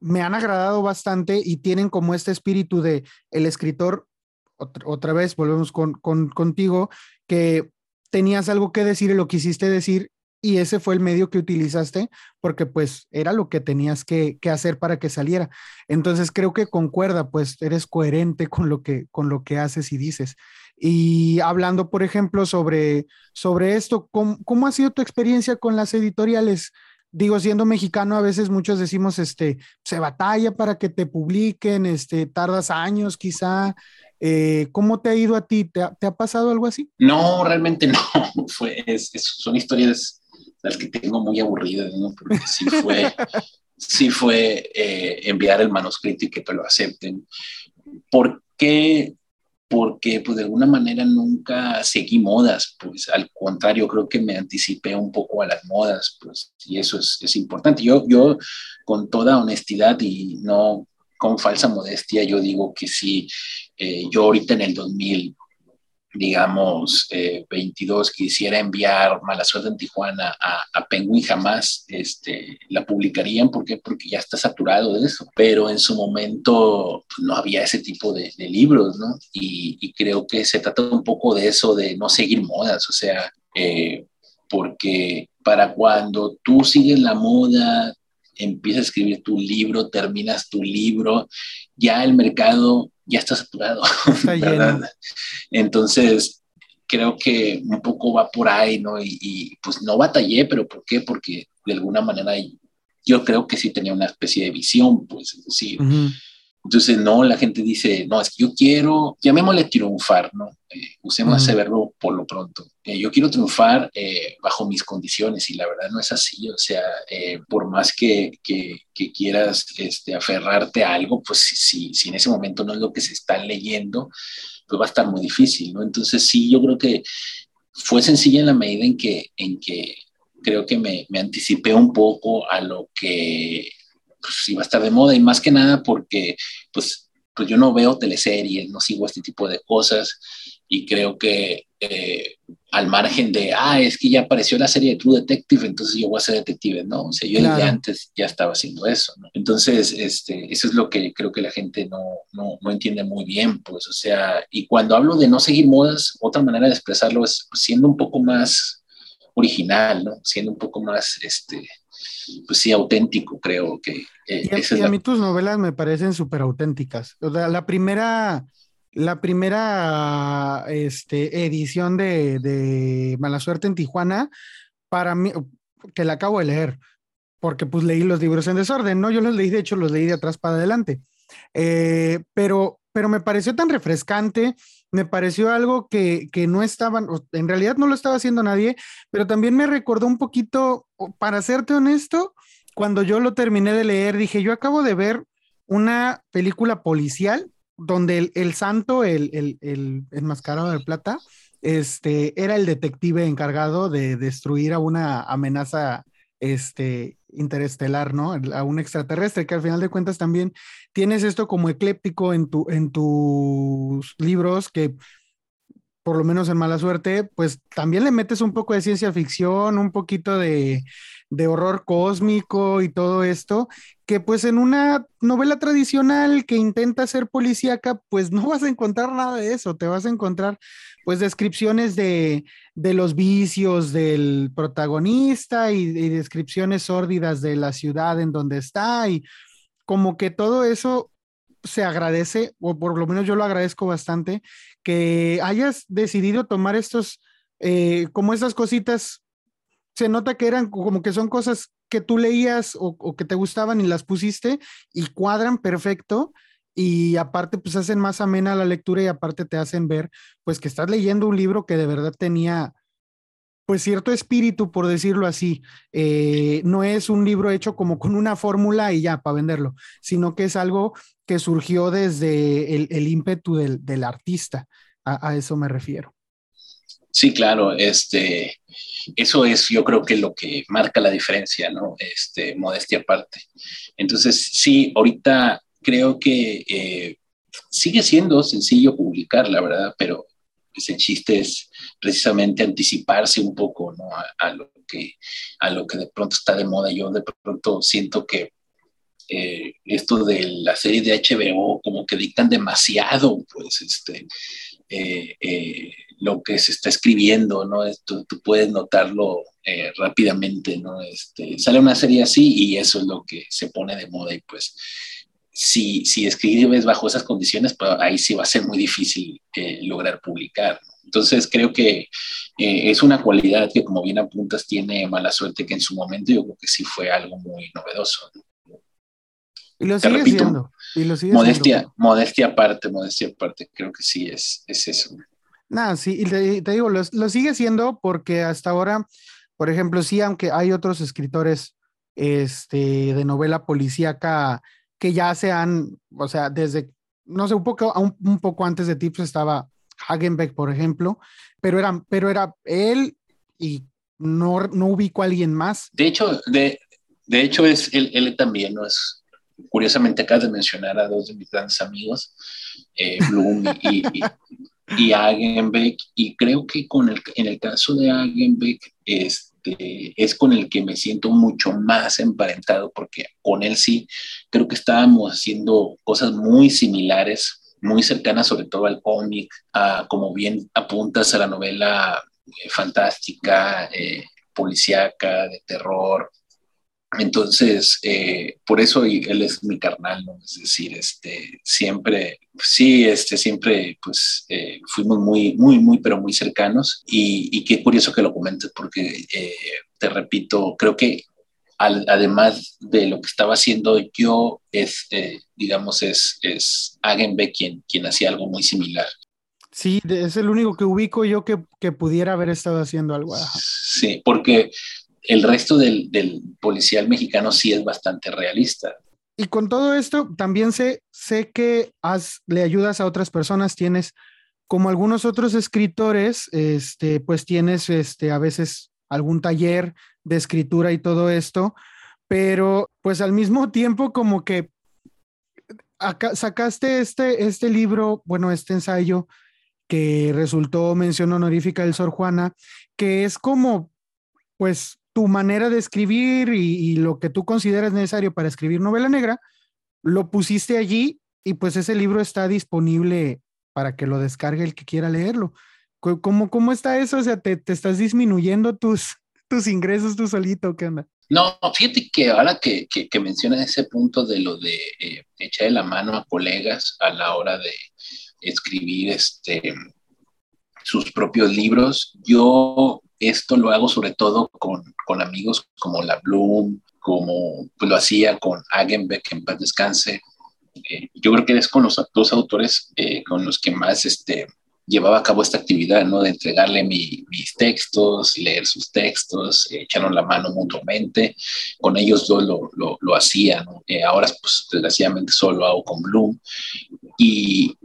me han agradado bastante y tienen como este espíritu de el escritor, otra, vez volvemos con, con, contigo, que tenías algo que decir y lo quisiste decir y ese fue el medio que utilizaste porque pues era lo que tenías que, hacer para que saliera. Entonces creo que concuerda, pues eres coherente con lo que, con lo que haces y dices. Y hablando, por ejemplo, sobre, sobre esto, ¿cómo, ha sido tu experiencia con las editoriales? Digo, siendo mexicano, a veces muchos decimos, este, se batalla para que te publiquen, este, tardas años quizá. Eh, ¿Cómo te ha ido a ti? ¿Te ha, pasado algo así? No, realmente no. *laughs* Fue, son historias las que tengo muy aburridas, ¿no? Porque sí fue, *laughs* sí fue eh, enviar el manuscrito y que te lo acepten. ¿Por qué? Porque pues de alguna manera nunca seguí modas, pues al contrario, creo que me anticipé un poco a las modas, pues y eso es, es importante. Yo, yo con toda honestidad y no con falsa modestia, yo digo que sí, eh, yo ahorita en el 2000 digamos, 22 eh, quisiera enviar Mala Suerte en Tijuana a, a, Penguin, jamás este, la publicarían. ¿Por qué? Porque ya está saturado de eso. Pero en su momento pues, no había ese tipo de, libros, ¿no? Y, creo que se trata un poco de eso, de no seguir modas, o sea, eh, porque para cuando tú sigues la moda, empiezas a escribir tu libro, terminas tu libro, ya el mercado ya está saturado, *laughs* ¿verdad? Entonces, creo que un poco va por ahí, ¿no? Y, pues no batallé, pero ¿por qué? Porque de alguna manera yo creo que sí tenía una especie de visión, pues, es decir, entonces, no, la gente dice, no, es que yo quiero, llamémosle triunfar, ¿no? Eh, usemos ese verbo por lo pronto. Eh, yo quiero triunfar eh, bajo mis condiciones y la verdad no es así. O sea, por más que, que, quieras este, aferrarte a algo, pues si, si en ese momento no es lo que se está leyendo, pues va a estar muy difícil, ¿no? Entonces, sí, yo creo que fue sencilla en la medida en que, en que creo que me, me anticipé un poco a lo que pues iba a estar de moda y más que nada porque pues, pues yo no veo teleseries, no sigo este tipo de cosas y creo que eh, al margen de, ah, es que ya apareció la serie de True Detective, entonces yo voy a ser detective, ¿no? O sea, yo desde antes ya estaba haciendo eso, ¿no? Entonces, este, eso es lo que creo que la gente no, no, no entiende muy bien, pues, o sea, y cuando hablo de no seguir modas, otra manera de expresarlo es siendo un poco más original, ¿no? Siendo un poco más, este, pues sí, auténtico, creo que. Eh, y, a, mí tus novelas me parecen súper auténticas. O sea, la primera, la primera este, edición de, de, Mala Suerte en Tijuana, para mí, que la acabo de leer, porque pues leí los libros en desorden, ¿no? Yo los leí, de hecho, los leí de atrás para adelante. Eh, pero, pero me pareció tan refrescante me pareció algo que, que no estaban, en realidad no lo estaba haciendo nadie, pero también me recordó un poquito, para serte honesto, cuando yo lo terminé de leer, dije, yo acabo de ver una película policial donde el, santo, el, el, el enmascarado de plata, este, era el detective encargado de destruir a una amenaza este, interestelar, ¿no? A un extraterrestre, que al final de cuentas también tienes esto como ecléptico en, tu, en tus libros, que por lo menos en Mala Suerte, pues también le metes un poco de ciencia ficción, un poquito de, de horror cósmico y todo esto, que pues en una novela tradicional que intenta ser policíaca, pues no vas a encontrar nada de eso, te vas a encontrar pues descripciones de, de los vicios del protagonista y, descripciones sórdidas de la ciudad en donde está y como que todo eso se agradece, o por lo menos yo lo agradezco bastante, que hayas decidido tomar estos, eh, como esas cositas, se nota que eran como que son cosas que tú leías o, o, que te gustaban y las pusiste y cuadran perfecto y aparte pues hacen más amena la lectura y aparte te hacen ver pues que estás leyendo un libro que de verdad tenía pues cierto espíritu, por decirlo así. Eh, no es un libro hecho como con una fórmula y ya para venderlo, sino que es algo que surgió desde el, ímpetu del, artista. A, a, eso me refiero. Sí, claro, este, eso es yo creo que lo que marca la diferencia, ¿no? Este, modestia aparte. Entonces, sí, ahorita creo que eh, sigue siendo sencillo publicar, la verdad, pero pues chiste es precisamente anticiparse un poco ¿no? a, lo que, a lo que de pronto está de moda. Yo de pronto siento que eh, esto de la serie de HBO como que dictan demasiado, pues, este, eh, eh, lo que se está escribiendo, ¿no? Esto, tú puedes notarlo rápidamente, ¿no? Este, sale una serie así y eso es lo que se pone de moda y pues si, si escribes bajo esas condiciones, pues ahí sí va a ser muy difícil eh, lograr publicar. Entonces creo que eh, es una cualidad que como bien apuntas tiene mala suerte que en su momento yo creo que sí fue algo muy novedoso. ¿no? Y lo sigue repito, siendo. Y lo sigue modestia, siendo. modestia aparte, modestia aparte, creo que sí es, es eso. Nada, sí, y te, te digo, lo, lo, sigue siendo porque hasta ahora, por ejemplo, sí, aunque hay otros escritores este, de novela policíaca que ya se han, o sea, desde, no sé, un poco, un, un poco antes de Tips estaba Hagenbeck, por ejemplo, pero era, pero era él y no, no ubico a alguien más. De hecho, de, de hecho es él, él también, ¿no? Es, curiosamente acabas de mencionar a dos de mis grandes amigos, eh, Bloom y, y, y, Hagenbeck, y creo que con el, en el caso de Hagenbeck este, es con el que me siento mucho más emparentado, porque con él sí creo que estábamos haciendo cosas muy similares, muy cercanas sobre todo al cómic, como bien apuntas a la novela eh, fantástica, eh, policíaca, de terror, entonces, eh, por eso él es mi carnal, ¿no? Es decir, este, siempre, sí, este, siempre, pues, eh, fuimos muy, muy, muy, pero muy cercanos. Y, y qué curioso que lo comentes, porque, eh, te repito, creo que al, además de lo que estaba haciendo yo, es, digamos, es, es Agenbeck quien, quien hacía algo muy similar. Sí, es el único que ubico yo que, que pudiera haber estado haciendo algo. Sí, porque el resto del, del, policial mexicano sí es bastante realista. Y con todo esto, también sé, sé que has, le ayudas a otras personas, tienes, como algunos otros escritores, este, pues tienes este, a veces algún taller de escritura y todo esto, pero pues al mismo tiempo como que acá, sacaste este, este libro, bueno, este ensayo que resultó mención honorífica del Sor Juana, que es como, pues, tu manera de escribir y, lo que tú consideras necesario para escribir novela negra, lo pusiste allí y pues ese libro está disponible para que lo descargue el que quiera leerlo. ¿Cómo, cómo está eso? O sea, ¿te, te estás disminuyendo tus, tus ingresos tú solito? ¿Qué onda? No, fíjate que ahora que, que, que mencionas ese punto de lo de eh, echarle la mano a colegas a la hora de escribir este, sus propios libros, yo esto lo hago sobre todo con, con amigos como la Bloom, como pues, lo hacía con Hagenbeck, en paz descanse. Eh, yo creo que es con los dos autores eh, con los que más este, llevaba a cabo esta actividad, ¿no? De entregarle mi, mis textos, leer sus textos, eh, echaron la mano mutuamente. Con ellos dos lo, lo, lo hacía, ¿no? Eh, ahora, pues, desgraciadamente solo hago con Bloom. Y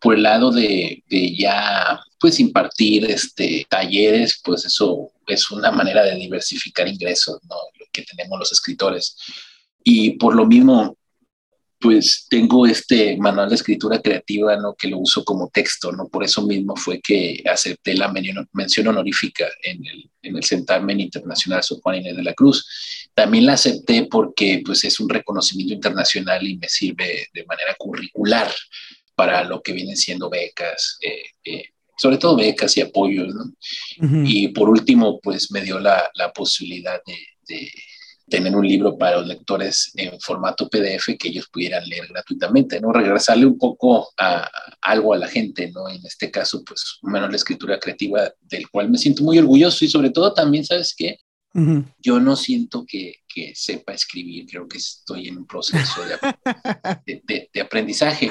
por el lado de, de ya pues impartir este, talleres, pues eso es una manera de diversificar ingresos, ¿no? Lo que tenemos los escritores. Y por lo mismo, pues tengo este manual de escritura creativa, ¿no? Que lo uso como texto, ¿no? Por eso mismo fue que acepté la mención honorífica en el, en el Certamen Internacional Sor Juan Inés de la Cruz. También la acepté porque, pues, es un reconocimiento internacional y me sirve de manera curricular para lo que vienen siendo becas, eh, eh, sobre todo becas y apoyos, ¿no? Y por último, pues, me dio la, la posibilidad de tener un libro para los lectores en formato PDF que ellos pudieran leer gratuitamente, ¿no? Regresarle un poco a, algo a la gente, ¿no? En este caso, pues, menos la escritura creativa del cual me siento muy orgulloso y sobre todo también, ¿sabes qué? Yo no siento que, que, sepa escribir, creo que estoy en un proceso de, *laughs* de, de, aprendizaje.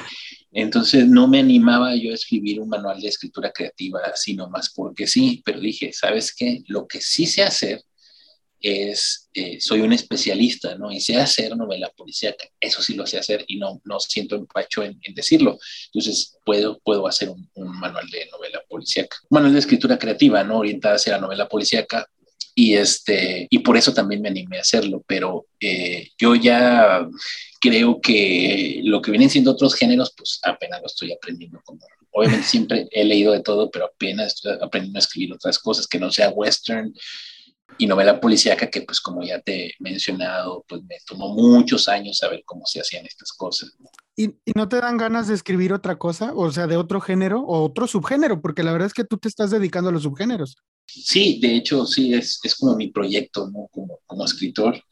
Entonces no me animaba yo a escribir un manual de escritura creativa, sino más porque sí, pero dije, ¿sabes qué? Lo que sí sé hacer es, eh, soy un especialista, ¿no? Y sé hacer novela policíaca, eso sí lo sé hacer y no, no siento empacho en, decirlo. Entonces, puedo, puedo hacer un, manual de novela policíaca, un manual de escritura creativa, ¿no? Orientada hacia la novela policíaca. Y, este, y por eso también me animé a hacerlo, pero eh, yo ya creo que lo que vienen siendo otros géneros, pues apenas lo estoy aprendiendo como obviamente siempre he leído de todo, pero apenas estoy aprendiendo a escribir otras cosas que no sea western, y novela policíaca que pues como ya te he mencionado, pues me tomó muchos años saber cómo se hacían estas cosas. ¿Y, ¿Y, no te dan ganas de escribir otra cosa, o sea, de otro género o otro subgénero? Porque la verdad es que tú te estás dedicando a los subgéneros. Sí, de hecho, sí, es, es como mi proyecto, ¿no? Como, como escritor,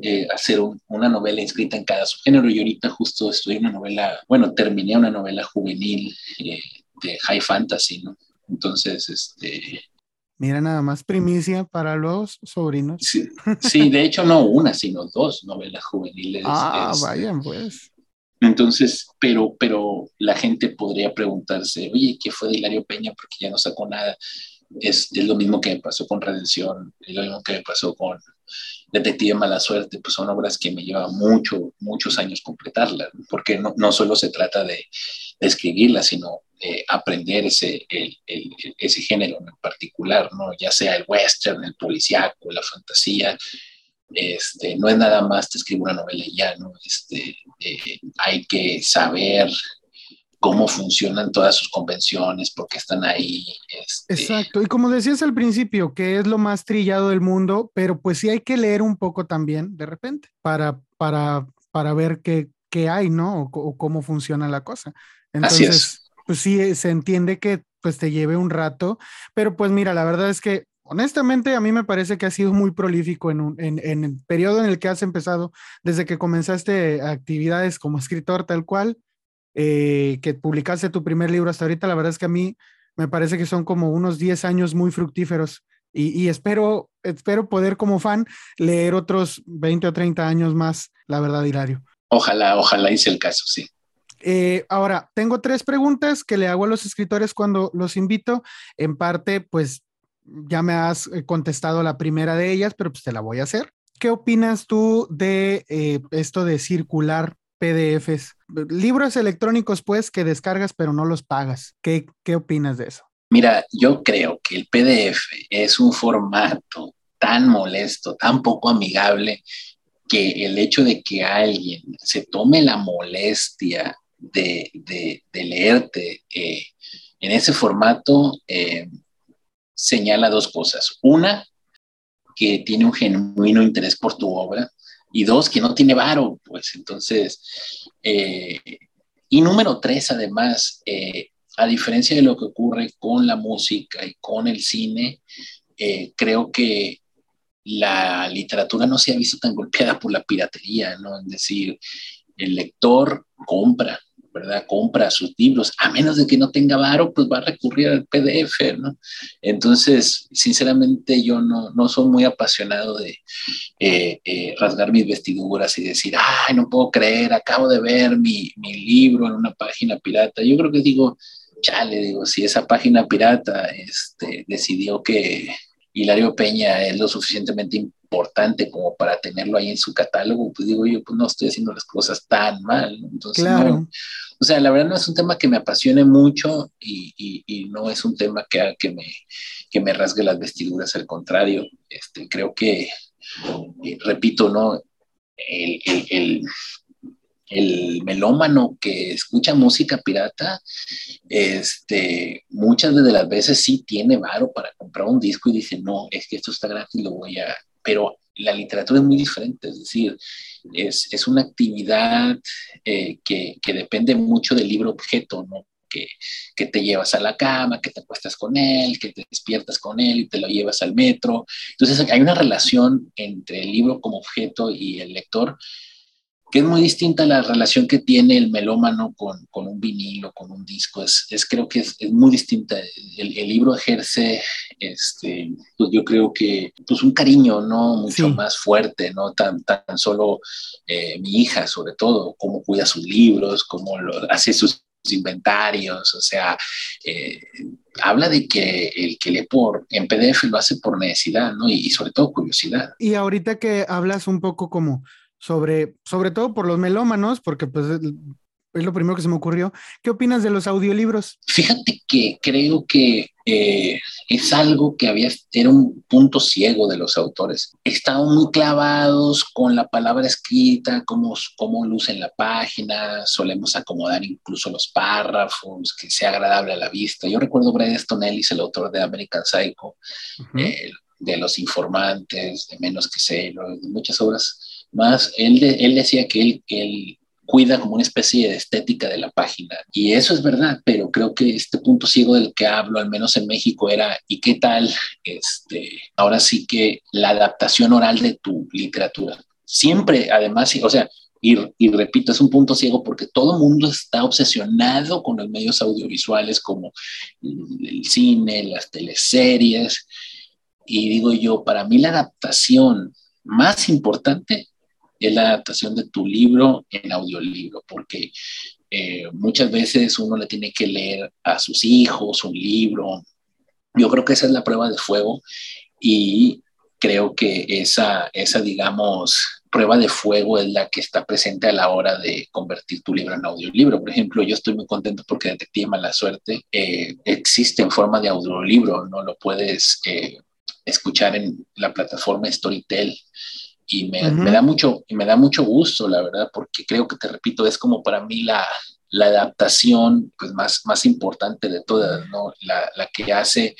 eh, hacer una novela inscrita en cada subgénero. Y ahorita justo estoy en una novela, bueno, terminé una novela juvenil eh, de high fantasy, ¿no? Entonces, este, Mira nada más, primicia para los sobrinos. Sí, *laughs* de hecho no una, sino dos novelas juveniles. Ah, vayan pues. Entonces, pero, pero la gente podría preguntarse, oye, ¿qué fue de Hilario Peña? Porque ya no sacó nada. Es, es, lo mismo que me pasó con Redención, es lo mismo que me pasó con Detective Mala Suerte, pues son obras que me llevan mucho, muchos años completarlas, porque no, no solo se trata de, de escribirlas, sino eh, aprender ese, ese género en particular, ¿no? ya sea el western, el policíaco, la fantasía. Este, no es nada más te escribo una novela y ya, ¿no? Este, eh, hay que saber cómo funcionan todas sus convenciones, por qué están ahí. Este... Exacto, y como decías al principio, que es lo más trillado del mundo, pero pues sí hay que leer un poco también de repente para, para, para ver qué, qué hay, ¿no? O, o, cómo funciona la cosa. Entonces, Así es pues sí, se entiende que pues te lleve un rato, pero pues mira, la verdad es que honestamente a mí me parece que ha sido muy prolífico en, en, el periodo en el que has empezado, desde que comenzaste actividades como escritor tal cual, eh, que publicaste tu primer libro hasta ahorita, la verdad es que a mí me parece que son como unos 10 años muy fructíferos y, y, espero, espero poder como fan leer otros 20 o 30 años más, la verdad, Hilario. Ojalá, ojalá hice el caso, sí. Eh, ahora, tengo tres preguntas que le hago a los escritores cuando los invito. En parte, pues ya me has eh, contestado la primera de ellas, pero pues te la voy a hacer. ¿Qué opinas tú de eh, esto de circular PDFs? Libros electrónicos, pues, que descargas pero no los pagas. ¿Qué, qué opinas de eso? Mira, yo creo que el PDF es un formato tan molesto, tan poco amigable, que el hecho de que alguien se tome la molestia de, leerte eh, en ese formato señala dos cosas. Una, que tiene un genuino interés por tu obra y dos, que no tiene varo, pues entonces, eh, y número tres, además, a diferencia de lo que ocurre con la música y con el cine, creo que la literatura no se ha visto tan golpeada por la piratería, ¿no? Es decir, el lector compra, ¿verdad? Compra sus libros, a menos de que no tenga varo, pues va a recurrir al PDF, ¿no? Entonces, sinceramente, yo no, no soy muy apasionado de eh, eh, rasgar mis vestiduras y decir, ay, no puedo creer, acabo de ver mi, mi libro en una página pirata. Yo creo que digo, ya le digo, si esa página pirata este, decidió que Hilario Peña es lo suficientemente importante como para tenerlo ahí en su catálogo, pues digo yo, pues no estoy haciendo las cosas tan mal. Entonces, claro. o sea, la verdad no es un tema que me apasione mucho y, y, no es un tema que, que, me, que me rasgue las vestiduras, al contrario, este, creo que, eh, repito, ¿no? El, el, el melómano que escucha música pirata, este, muchas de las veces sí tiene varo para comprar un disco y dice, no, es que esto está gratis, lo voy a... Pero la literatura es muy diferente, es decir, es, es una actividad eh, que, que, depende mucho del libro objeto, ¿no? Que, que, te llevas a la cama, que te acuestas con él, que te despiertas con él y te lo llevas al metro. Entonces hay una relación entre el libro como objeto y el lector que es muy distinta a la relación que tiene el melómano con, con un vinilo, con un disco. Es, es creo que es, es, muy distinta. El, el, libro ejerce, este, pues yo creo que, pues un cariño, ¿no? Mucho sí. más fuerte, ¿no? Tan, tan solo eh, mi hija, sobre todo, cómo cuida sus libros, cómo lo, hace sus inventarios, o sea, eh, habla de que el que lee por en PDF lo hace por necesidad, ¿no? Y, y sobre todo curiosidad. Y ahorita que hablas un poco como sobre, sobre todo por los melómanos, porque pues es lo primero que se me ocurrió. ¿Qué opinas de los audiolibros? Fíjate que creo que eh, es algo que había, era un punto ciego de los autores. Estaban muy clavados con la palabra escrita, cómo, cómo luce en la página, solemos acomodar incluso los párrafos, que sea agradable a la vista. Yo recuerdo Brad Easton Ellis, el autor de American Psycho, uh -huh. eh, de Los Informantes, de Menos que Cero, de muchas obras más, él, de, él decía que él, él, cuida como una especie de estética de la página. Y eso es verdad, pero creo que este punto ciego del que hablo, al menos en México, era, ¿y qué tal? Este, ahora sí que la adaptación oral de tu literatura. Siempre, además, o sea, y, y, repito, es un punto ciego porque todo el mundo está obsesionado con los medios audiovisuales como el cine, las teleseries. Y digo yo, para mí la adaptación más importante es la adaptación de tu libro en audiolibro, porque eh, muchas veces uno le tiene que leer a sus hijos un libro. Yo creo que esa es la prueba de fuego y creo que esa, esa, digamos, prueba de fuego es la que está presente a la hora de convertir tu libro en audiolibro. Por ejemplo, yo estoy muy contento porque Detective Mala Suerte eh, existe en forma de audiolibro, no lo puedes eh, escuchar en la plataforma Storytel y me, uh -huh. me, da mucho, me da mucho gusto, la verdad, porque creo que, te repito, es como para mí la, la adaptación pues, más, más importante de todas, ¿no? La, la que hace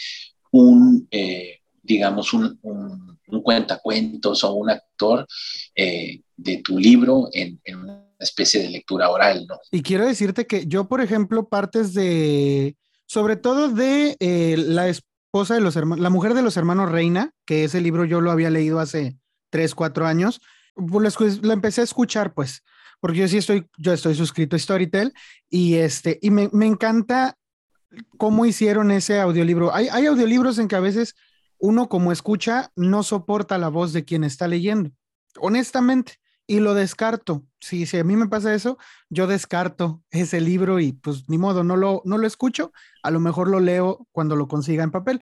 un, eh, digamos, un, un, un, cuentacuentos o un actor eh, de tu libro en, en, una especie de lectura oral, ¿no? Y quiero decirte que yo, por ejemplo, partes de, sobre todo de eh, la esposa de los hermanos, la mujer de los hermanos Reina, que ese libro yo lo había leído hace tres, cuatro años, pues lo empecé a escuchar, pues, porque yo sí estoy, yo estoy suscrito a Storytel y este, y me, me encanta cómo hicieron ese audiolibro. Hay, hay audiolibros en que a veces uno como escucha no soporta la voz de quien está leyendo, honestamente, y lo descarto. Si, si a mí me pasa eso, yo descarto ese libro y pues ni modo, no lo, no lo escucho, a lo mejor lo leo cuando lo consiga en papel.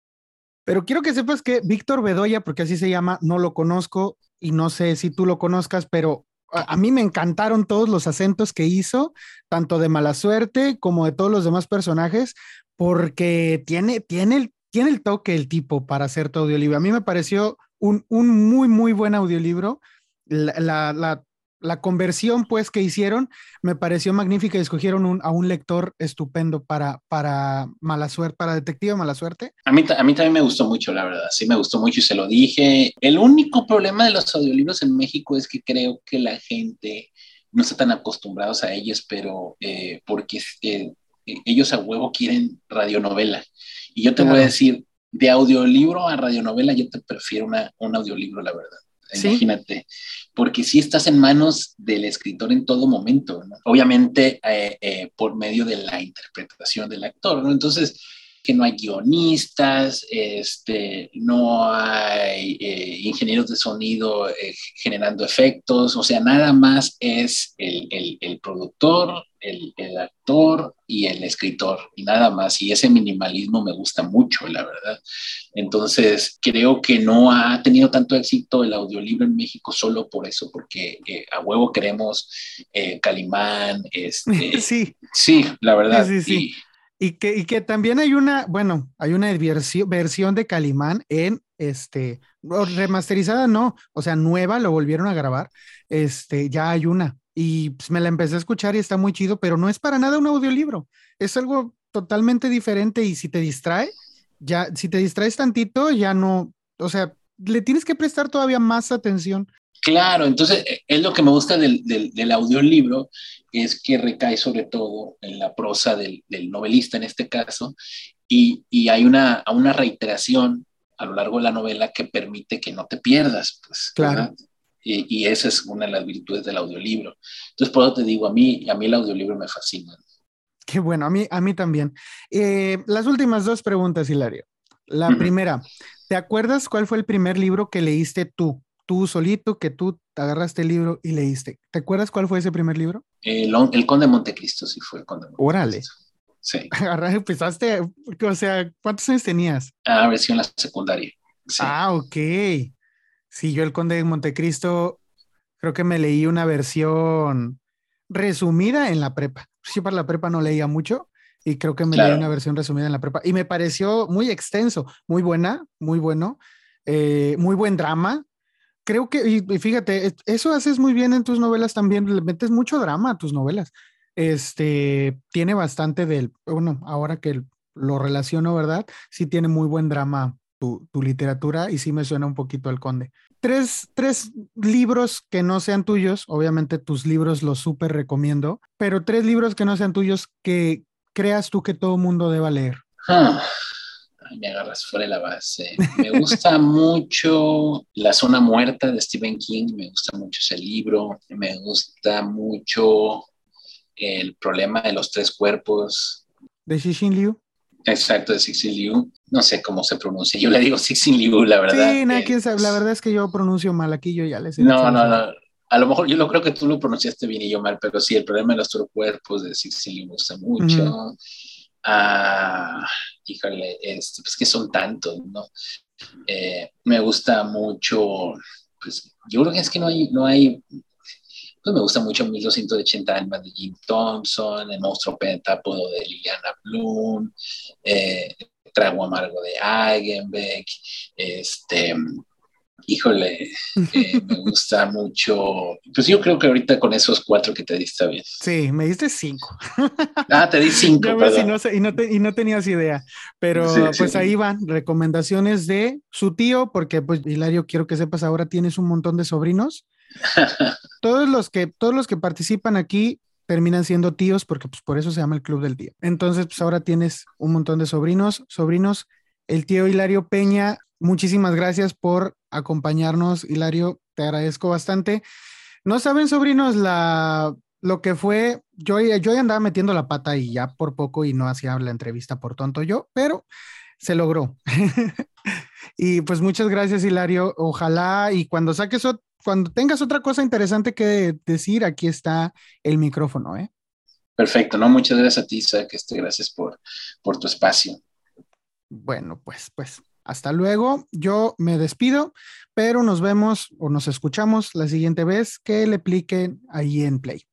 Pero quiero que sepas que Víctor Bedoya, porque así se llama, no lo conozco y no sé si tú lo conozcas, pero a, mí me encantaron todos los acentos que hizo, tanto de mala suerte como de todos los demás personajes, porque tiene, tiene, el, tiene el toque el tipo para hacer tu audiolibro. A mí me pareció un, un muy, muy buen audiolibro. La, la, la conversión pues que hicieron me pareció magnífica y escogieron un, a un lector estupendo para, para mala suerte, para detective mala suerte. A mí, a mí también me gustó mucho, la verdad, sí me gustó mucho y se lo dije. El único problema de los audiolibros en México es que creo que la gente no está tan acostumbrados a ellos, pero eh, porque eh, ellos a huevo quieren radionovela. Y yo te claro. voy a decir, de audiolibro a radionovela, yo te prefiero una, un audiolibro, la verdad. Imagínate, porque si estás en manos del escritor en todo momento, obviamente eh, eh, por medio de la interpretación del actor. Entonces, que no hay guionistas, este, no hay eh, ingenieros de sonido eh, generando efectos, o sea, nada más es el, el, el productor, el, el, actor y el escritor, y nada más. Y ese minimalismo me gusta mucho, la verdad. Entonces, creo que no ha tenido tanto éxito el audiolibro en México solo por eso, porque eh, a huevo queremos eh, Calimán. Este, *laughs* sí. Sí, la verdad. Sí, sí, sí. Y, que, y que también hay una, bueno, hay una versión, versión de Calimán en este, remasterizada no, o sea, nueva, lo volvieron a grabar, este, ya hay una, y pues, me la empecé a escuchar y está muy chido, pero no es para nada un audiolibro. Es algo totalmente diferente y si te distrae, ya, si te distraes tantito, ya no, o sea, le tienes que prestar todavía más atención. Claro, entonces eh, es lo que me gusta del, del, audiolibro, es que recae sobre todo en la prosa del, del novelista en este caso, y, y, hay una, una reiteración a lo largo de la novela que permite que no te pierdas. Pues, claro. Y, y, esa es una de las virtudes del audiolibro. Entonces, por eso te digo, a mí, a mí el audiolibro me fascina. Qué bueno, a mí, a mí también. Eh, las últimas dos preguntas, Hilario. La primera, ¿te acuerdas cuál fue el primer libro que leíste tú? Tú solito, que tú te agarraste el libro y leíste. ¿Te acuerdas cuál fue ese primer libro? El, el Conde de Montecristo, sí fue el Conde de Montecristo. Órale. Sí. *laughs* empezaste, o sea, ¿cuántos años tenías? Ah, versión la secundaria. Ah, ok. Sí, yo el Conde de Montecristo creo que me leí una versión resumida en la prepa. Sí, para la prepa no leía mucho y creo que me leí una versión resumida en la prepa y me pareció muy extenso, muy buena, muy bueno, eh, muy buen drama. Creo que, y, fíjate, eso haces muy bien en tus novelas también, le metes mucho drama a tus novelas. Este, tiene bastante del, bueno, ahora que lo relaciono, ¿verdad? Sí tiene muy buen drama tu, tu literatura y sí me suena un poquito al conde tres, tres libros que no sean tuyos, obviamente tus libros los súper recomiendo, pero tres libros que no sean tuyos que creas tú que todo mundo deba leer. Ah, me agarras fuera de la base. Me gusta *laughs* mucho La Zona Muerta de Stephen King, me gusta mucho ese libro, me gusta mucho El problema de los tres cuerpos. ¿De Xixin Liu? Exacto, de Cixin Liu. No sé cómo se pronuncia. Yo le digo Cixin Liu, la verdad. Sí, quién sabe. La verdad es que yo pronuncio mal. Aquí yo ya les No, no, no. A lo mejor yo lo creo que tú lo pronunciaste bien y yo mal, pero sí, el problema de los cuerpos de Liu me gusta mucho. Ah, híjole, este, pues que son tantos, ¿no? Eh, me gusta mucho, pues yo creo que es que no hay, no hay pues me gusta mucho 1280 almas de Jim Thompson, El monstruo pentápodo de Liliana Bloom, eh, Trago amargo de Eigenbeck, este, híjole, eh, me gusta mucho. Pues yo creo que ahorita con esos cuatro que te di está bien. Sí, me diste cinco. Ah, te di cinco. y, no, y, no y, no tenías idea, pero pues ahí van recomendaciones de su tío, porque pues Hilario, quiero que sepas, ahora tienes un montón de sobrinos *laughs* todos los que, todos los que participan aquí terminan siendo tíos porque pues por eso se llama el Club del Tío. Entonces, pues ahora tienes un montón de sobrinos, sobrinos. El tío Hilario Peña, muchísimas gracias por acompañarnos. Hilario, te agradezco bastante. No saben, sobrinos, la, lo que fue, yo, yo andaba metiendo la pata y ya por poco y no hacía la entrevista por tonto yo, pero se logró. *laughs* y pues muchas gracias, Hilario. Ojalá y cuando saques cuando tengas otra cosa interesante que decir, aquí está el micrófono, ¿eh? Perfecto, ¿no? Muchas gracias a ti, Isaac. Este, gracias por, por tu espacio. Bueno, pues, pues, hasta luego. Yo me despido, pero nos vemos o nos escuchamos la siguiente vez que le pliquen ahí en Play.